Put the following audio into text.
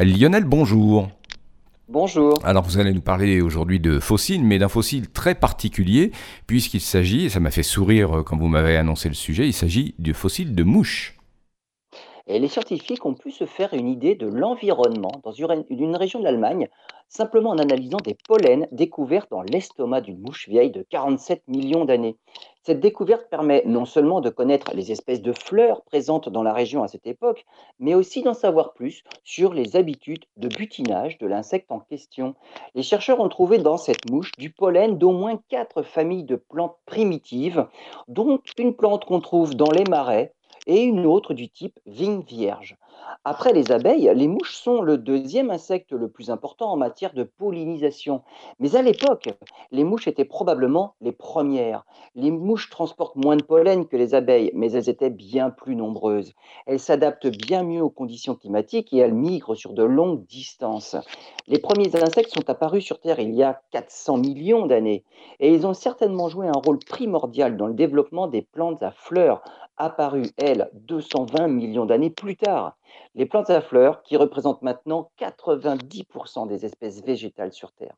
Lionel, bonjour. Bonjour. Alors vous allez nous parler aujourd'hui de fossiles, mais d'un fossile très particulier, puisqu'il s'agit, et ça m'a fait sourire quand vous m'avez annoncé le sujet, il s'agit du fossile de mouche. Et les scientifiques ont pu se faire une idée de l'environnement dans une une région de l'Allemagne, simplement en analysant des pollens découverts dans l'estomac d'une mouche vieille de 47 millions d'années. Cette découverte permet non seulement de connaître les espèces de fleurs présentes dans la région à cette époque, mais aussi d'en savoir plus sur les habitudes de butinage de l'insecte en question. Les chercheurs ont trouvé dans cette mouche du pollen d'au moins quatre familles de plantes primitives, dont une plante qu'on trouve dans les marais et une autre du type vigne vierge. Après les abeilles, les mouches sont le deuxième insecte le plus important en matière de pollinisation. Mais à l'époque, les mouches étaient probablement les premières. Les mouches transportent moins de pollen que les abeilles, mais elles étaient bien plus nombreuses. Elles s'adaptent bien mieux aux conditions climatiques et elles migrent sur de longues distances. Les premiers insectes sont apparus sur Terre il y a 400 millions d'années et ils ont certainement joué un rôle primordial dans le développement des plantes à fleurs, apparues, elles, 220 millions d'années plus tard. Les plantes à fleurs qui représentent maintenant 90% des espèces végétales sur Terre.